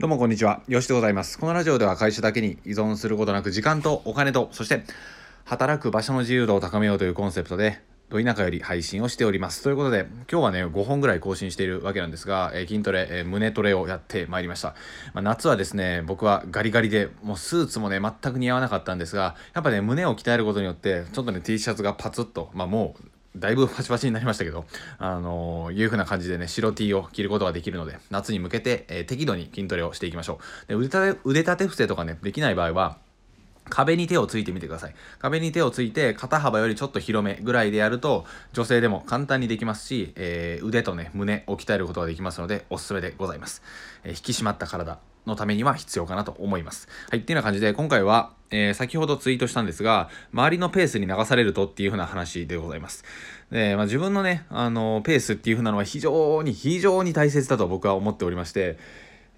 どうもこんにちは。よしでございます。このラジオでは会社だけに依存することなく時間とお金と、そして働く場所の自由度を高めようというコンセプトで、ど田舎より配信をしております。ということで、今日はね、5本ぐらい更新しているわけなんですが、えー、筋トレ、えー、胸トレをやってまいりました。まあ、夏はですね、僕はガリガリで、もうスーツもね、全く似合わなかったんですが、やっぱね、胸を鍛えることによって、ちょっとね、T シャツがパツッと、まあもう、だいぶパチパチになりましたけど、あのー、いう風な感じでね、白 T を着ることができるので、夏に向けて、えー、適度に筋トレをしていきましょう。で腕立て、腕立て伏せとかね、できない場合は、壁に手をついてみてください。壁に手をついて、肩幅よりちょっと広めぐらいでやると、女性でも簡単にできますし、えー、腕とね、胸を鍛えることができますので、おすすめでございます。え引き締まった体のためには必要かなと思います。はい、っていうような感じで、今回は、えー、先ほどツイートしたんですが、周りのペースに流されるとっていう風な話でございます。で、まあ、自分のね、あの、ペースっていう風なのは非常に、非常に大切だと僕は思っておりまして、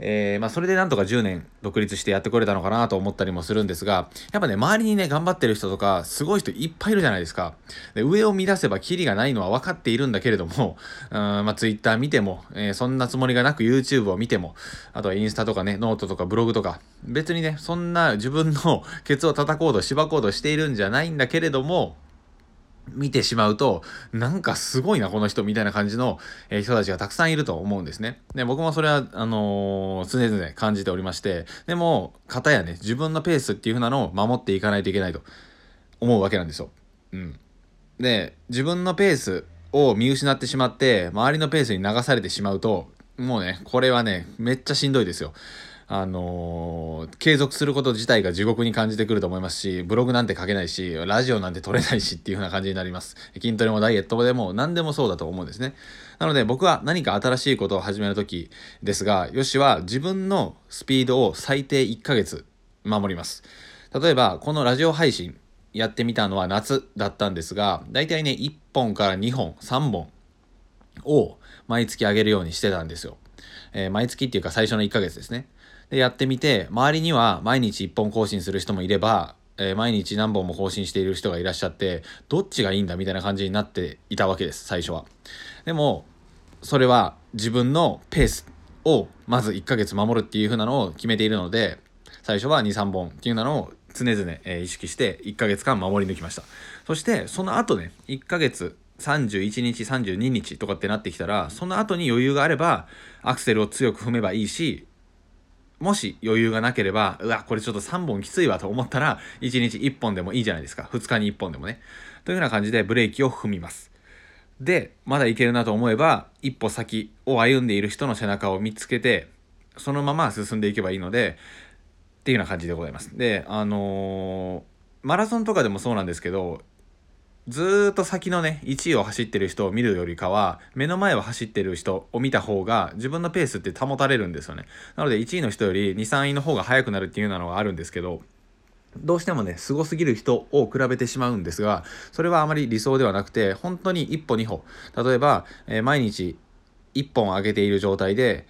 えー、まあ、それでなんとか10年独立してやってこれたのかなと思ったりもするんですが、やっぱね、周りにね、頑張ってる人とか、すごい人いっぱいいるじゃないですか。で上を見だせばキリがないのは分かっているんだけれども、うん、まあ、Twitter 見ても、えー、そんなつもりがなく YouTube を見ても、あとはインスタとかね、ノートとかブログとか、別にね、そんな自分の ケツを叩こうと、しばこうとしているんじゃないんだけれども、見てしまうと、なんかすごいな、この人、みたいな感じの、え人たちがたくさんいると思うんですね。で、僕もそれは、あのー、常々感じておりまして、でも、方やね、自分のペースっていう風なのを守っていかないといけないと思うわけなんですよ。うん。で、自分のペースを見失ってしまって、周りのペースに流されてしまうと、もうね、これはね、めっちゃしんどいですよ。あのー、継続すること自体が地獄に感じてくると思いますし、ブログなんて書けないし、ラジオなんて撮れないしっていう風な感じになります。筋トレもダイエットでも何でもそうだと思うんですね。なので僕は何か新しいことを始めるときですが、よしは自分のスピードを最低1ヶ月守ります。例えば、このラジオ配信やってみたのは夏だったんですが、だいたいね、1本から2本、3本を毎月上げるようにしてたんですよ。えー、毎月っていうか最初の1ヶ月ですね。で、やってみて、周りには毎日1本更新する人もいれば、えー、毎日何本も更新している人がいらっしゃって、どっちがいいんだみたいな感じになっていたわけです、最初は。でも、それは自分のペースをまず1ヶ月守るっていう風なのを決めているので、最初は2、3本っていうのを常々、え、意識して1ヶ月間守り抜きました。そして、その後ね、1ヶ月、31日、32日とかってなってきたら、その後に余裕があれば、アクセルを強く踏めばいいし、もし余裕がなければ、うわ、これちょっと3本きついわと思ったら、1日1本でもいいじゃないですか。2日に1本でもね。というような感じでブレーキを踏みます。で、まだいけるなと思えば、一歩先を歩んでいる人の背中を見つけて、そのまま進んでいけばいいので、っていうような感じでございます。で、あのー、マラソンとかでもそうなんですけど、ずーっと先のね、1位を走ってる人を見るよりかは、目の前を走ってる人を見た方が、自分のペースって保たれるんですよね。なので、1位の人より2、3位の方が速くなるっていうのがあるんですけど、どうしてもね、すごすぎる人を比べてしまうんですが、それはあまり理想ではなくて、本当に一歩二歩。例えば、えー、毎日1本上げている状態で、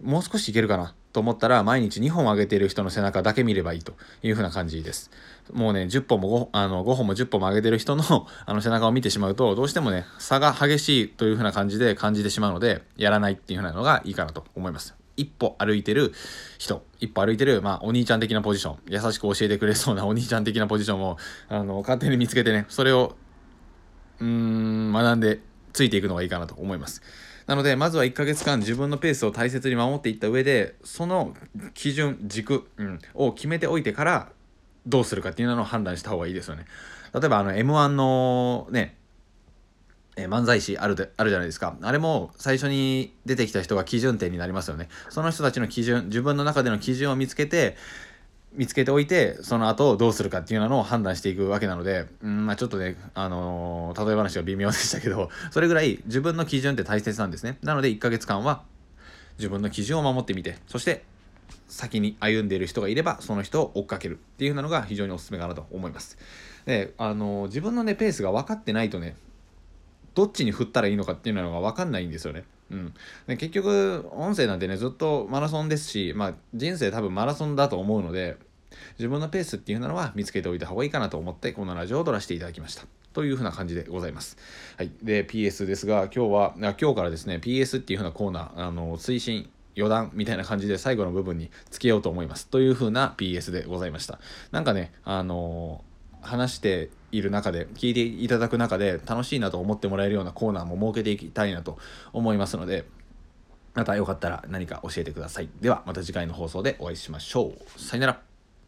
もう少しいけるかなと思ったら毎日2本上げている人の背中だけ見ればいいという風な感じです。もうね、10本も 5, あの5本も10本も上げてる人のあの背中を見てしまうと、どうしてもね、差が激しいという風な感じで感じてしまうので、やらないっていう風なのがいいかなと思います。一歩歩いてる人、一歩歩いてる、まあ、お兄ちゃん的なポジション、優しく教えてくれそうなお兄ちゃん的なポジションを、あの、勝手に見つけてね、それを、うーん、学んでついていくのがいいかなと思います。なので、まずは1ヶ月間自分のペースを大切に守っていった上で、その基準、軸、うん、を決めておいてから、どうするかっていうのを判断した方がいいですよね。例えば、あの、M1 のね、え漫才師あるであるじゃないですか。あれも最初に出てきた人が基準点になりますよね。その人たちの基準、自分の中での基準を見つけて、見つけておいてその後どうするかっていうのを判断していくわけなので、うんまあ、ちょっとね、あのー、例え話は微妙でしたけどそれぐらい自分の基準って大切なんですね。なので1ヶ月間は自分の基準を守ってみてそして先に歩んでいる人がいればその人を追っかけるっていうのが非常におすすめかなと思います。であのー、自分のねペースが分かってないとねどっちに振ったらいいのかっていうのが分かんないんですよね。うん、で結局音声なんてねずっとマラソンですし、まあ、人生多分マラソンだと思うので自分のペースっていうのは見つけておいた方がいいかなと思ってこのラジオを撮らせていただきましたというふうな感じでございます。はい。で、PS ですが、今日は、今日からですね、PS っていうふうなコーナー、あの、推進余談みたいな感じで最後の部分につけようと思いますという風な PS でございましたなんかねあのー、話している中で聞いていただく中で楽しいなと思ってもらえるようなコーナーも設けていきたいなと思いますのでまたよかったら何か教えてください。ではまた次回の放送でお会いしましょう。さよなら。